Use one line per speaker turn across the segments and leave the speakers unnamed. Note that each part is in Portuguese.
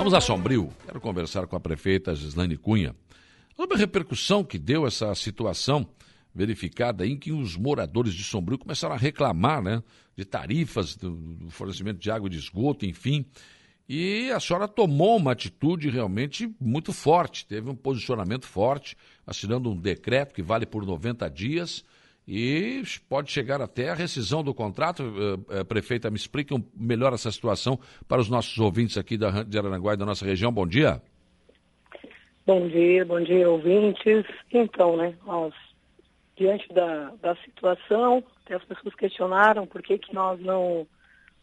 Vamos a Sombrio. Quero conversar com a prefeita Gislaine Cunha sobre a repercussão que deu essa situação verificada em que os moradores de Sombrio começaram a reclamar né, de tarifas do, fornecimento de água e de esgoto, enfim. E a senhora tomou uma atitude realmente muito forte, teve um posicionamento forte, assinando um decreto que vale por 90 dias e pode chegar até a rescisão do contrato. Uh, uh, prefeita, me explique um, melhor essa situação para os nossos ouvintes aqui da, de Aranaguá e da nossa região. Bom dia.
Bom dia, bom dia, ouvintes. Então, né, nós, diante da, da situação, até as pessoas questionaram por que, que nós não,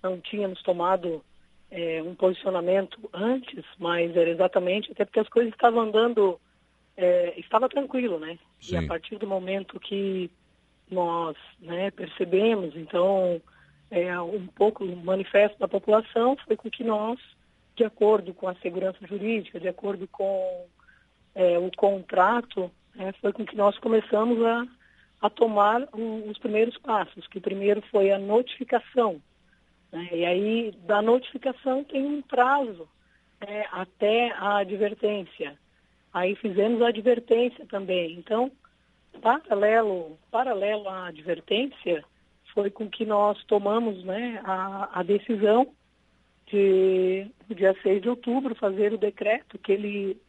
não tínhamos tomado é, um posicionamento antes, mas era exatamente até porque as coisas estavam andando, é, estava tranquilo, né? Sim. E a partir do momento que nós né, percebemos, então, é, um pouco o manifesto da população foi com que nós, de acordo com a segurança jurídica, de acordo com é, o contrato, é, foi com que nós começamos a, a tomar os primeiros passos, que primeiro foi a notificação. Né, e aí, da notificação tem um prazo né, até a advertência. Aí fizemos a advertência também. Então, paralelo, paralelo à advertência, foi com que nós tomamos né, a, a decisão de, no dia 6 de outubro, fazer o decreto que ele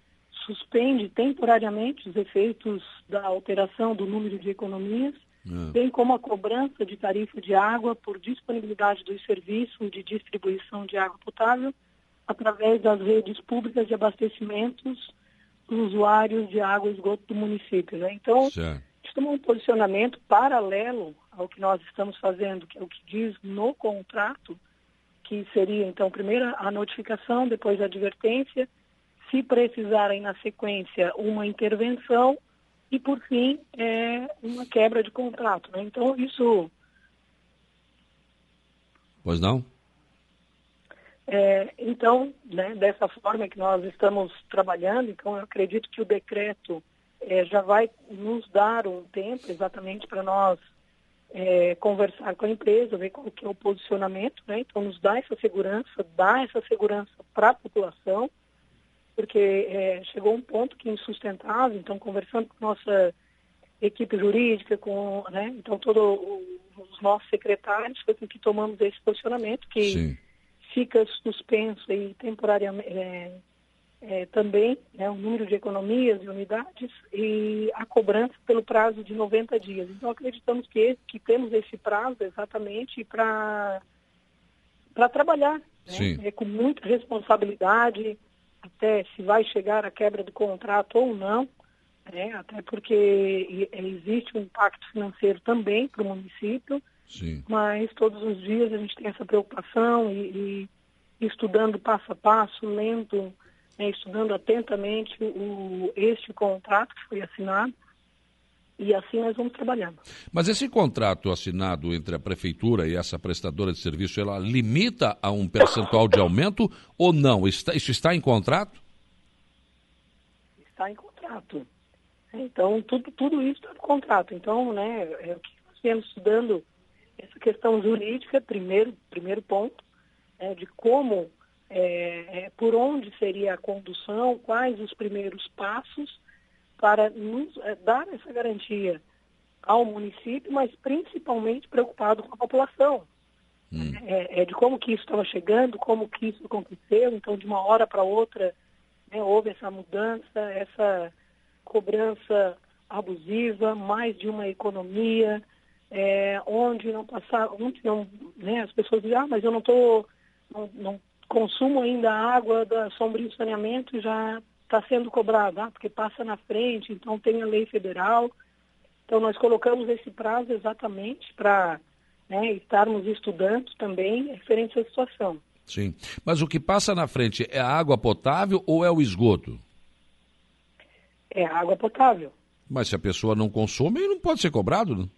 suspende temporariamente os efeitos da alteração do número de economias, é. bem como a cobrança de tarifa de água por disponibilidade dos serviços de distribuição de água potável através das redes públicas de abastecimentos usuários de água e esgoto do município. Né? Então, certo. tomou um posicionamento paralelo ao que nós estamos fazendo, que é o que diz no contrato, que seria, então, primeiro a notificação, depois a advertência, se precisarem na sequência uma intervenção e, por fim, é, uma quebra de contrato. Né? Então, isso.
Pois não?
É, então, né, dessa forma que nós estamos trabalhando, então eu acredito que o decreto é, já vai nos dar um tempo exatamente para nós é, conversar com a empresa, ver qual que é o posicionamento, né? então nos dá essa segurança, dá essa segurança para a população, porque é, chegou um ponto que é insustentável, então conversando com nossa equipe jurídica, com né, então todos os nossos secretários, foi com que tomamos esse posicionamento, que Sim fica suspenso aí temporariamente é, é, também né, o número de economias e unidades e a cobrança pelo prazo de 90 dias. Então acreditamos que, que temos esse prazo exatamente para para trabalhar né, é, com muita responsabilidade, até se vai chegar a quebra do contrato ou não, né, até porque existe um impacto financeiro também para o município. Sim. Mas todos os dias a gente tem essa preocupação e, e estudando passo a passo, lendo, né, estudando atentamente o, este contrato que foi assinado. E assim nós vamos trabalhando.
Mas esse contrato assinado entre a prefeitura e essa prestadora de serviço, ela limita a um percentual de aumento ou não? Está, isso está em contrato?
Está em contrato. Então, tudo, tudo isso está no contrato. Então, né, é o que nós viemos estudando essa questão jurídica, primeiro, primeiro ponto, é, de como, é, é, por onde seria a condução, quais os primeiros passos para nos é, dar essa garantia ao município, mas principalmente preocupado com a população. Hum. É, é, de como que isso estava chegando, como que isso aconteceu, então de uma hora para outra né, houve essa mudança, essa cobrança abusiva, mais de uma economia, é, onde não passar, onde não, né, as pessoas dizem, ah, mas eu não tô, não, não consumo ainda a água da sombrio saneamento e já está sendo cobrado, ah, porque passa na frente, então tem a lei federal. Então nós colocamos esse prazo exatamente para né, estarmos estudando também referente à situação.
Sim. Mas o que passa na frente é a água potável ou é o esgoto?
É a água potável.
Mas se a pessoa não consome, não pode ser cobrado, né?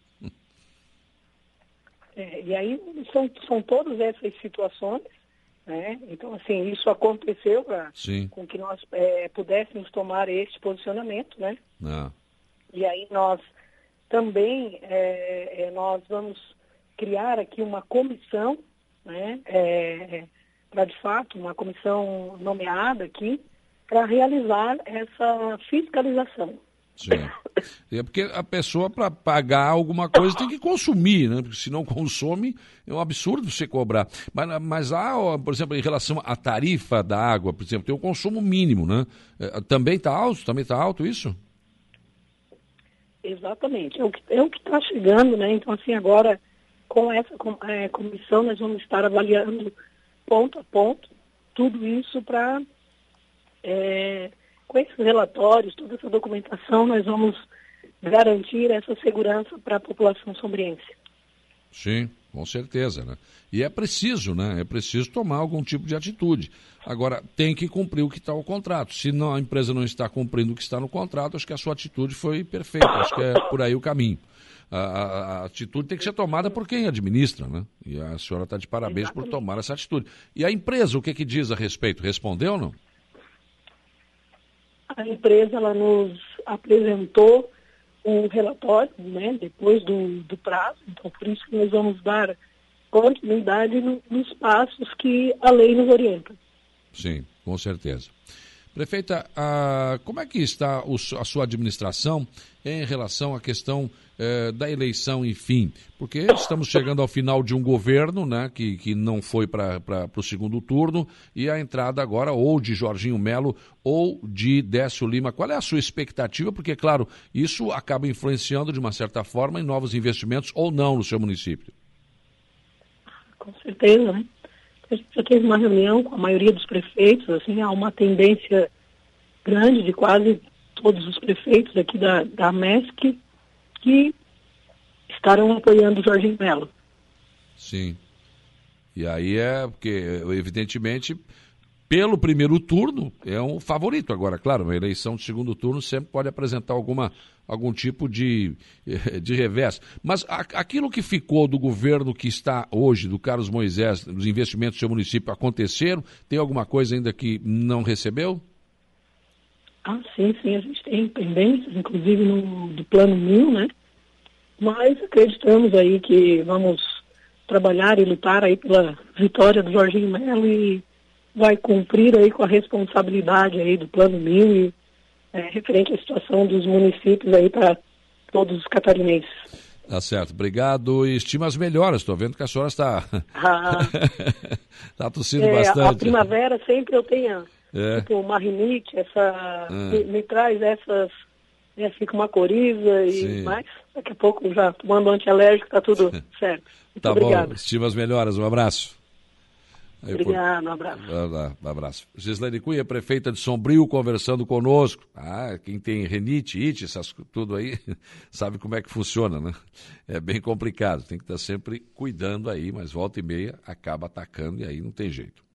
É, e aí são, são todas essas situações, né? Então, assim, isso aconteceu para com que nós é, pudéssemos tomar este posicionamento, né? Ah. E aí nós também é, é nós vamos criar aqui uma comissão, né? É, para de fato uma comissão nomeada aqui para realizar essa fiscalização.
Sim. É porque a pessoa, para pagar alguma coisa, tem que consumir, né? Porque se não consome, é um absurdo você cobrar. Mas, mas há, por exemplo, em relação à tarifa da água, por exemplo, tem o um consumo mínimo, né? É, também está alto? Também está alto isso?
Exatamente. É o que é está chegando, né? Então, assim, agora, com essa com, é, comissão, nós vamos estar avaliando ponto a ponto tudo isso para é, com esses relatórios, toda essa documentação, nós vamos garantir essa segurança para a população sombriense.
Sim, com certeza, né? E é preciso, né? É preciso tomar algum tipo de atitude. Agora, tem que cumprir o que está no contrato. Se não, a empresa não está cumprindo o que está no contrato, acho que a sua atitude foi perfeita. Acho que é por aí o caminho. A, a, a atitude tem que ser tomada por quem administra, né? E a senhora está de parabéns Exatamente. por tomar essa atitude. E a empresa, o que, que diz a respeito? Respondeu ou não?
A empresa ela nos apresentou um relatório, né, depois do, do prazo, então por isso que nós vamos dar continuidade no, nos passos que a lei nos orienta.
Sim, com certeza. Prefeita, a, como é que está o, a sua administração em relação à questão eh, da eleição, enfim? Porque estamos chegando ao final de um governo né, que, que não foi para o segundo turno e a entrada agora ou de Jorginho Melo ou de Décio Lima. Qual é a sua expectativa? Porque, claro, isso acaba influenciando de uma certa forma em novos investimentos ou não no seu município.
Com certeza, né? A gente já teve uma reunião com a maioria dos prefeitos, assim, há uma tendência grande de quase todos os prefeitos aqui da, da MESC que estarão apoiando o Jorginho Melo.
Sim. E aí é porque, evidentemente, pelo primeiro turno, é um favorito. Agora, claro, uma eleição de segundo turno sempre pode apresentar alguma, algum tipo de, de revés. Mas aquilo que ficou do governo que está hoje, do Carlos Moisés, dos investimentos do seu município, aconteceram? Tem alguma coisa ainda que não recebeu?
Ah, sim, sim, a gente tem pendências, inclusive no, do plano mil, né? Mas acreditamos aí que vamos trabalhar e lutar aí pela vitória do Jorginho Melo e vai cumprir aí com a responsabilidade aí do plano mil e é, referente à situação dos municípios aí para todos os catarinenses.
Tá certo, obrigado e estima as melhoras. Estou vendo que a senhora está. Ah, está tossindo é, bastante.
A primavera sempre eu tenho é. tipo, uma rinite, essa. É. Me, me, traz essas. Né, fica uma coriza e Sim. mais. Daqui a pouco já tomando antialérgico, está tudo certo. Muito
tá
obrigado.
bom, estima as melhoras, um abraço.
Obrigado, um abraço.
Um abraço. Gislaine Cunha, prefeita de Sombrio, conversando conosco. Ah, quem tem renite, it, essas, tudo aí, sabe como é que funciona, né? É bem complicado, tem que estar sempre cuidando aí, mas volta e meia acaba atacando e aí não tem jeito.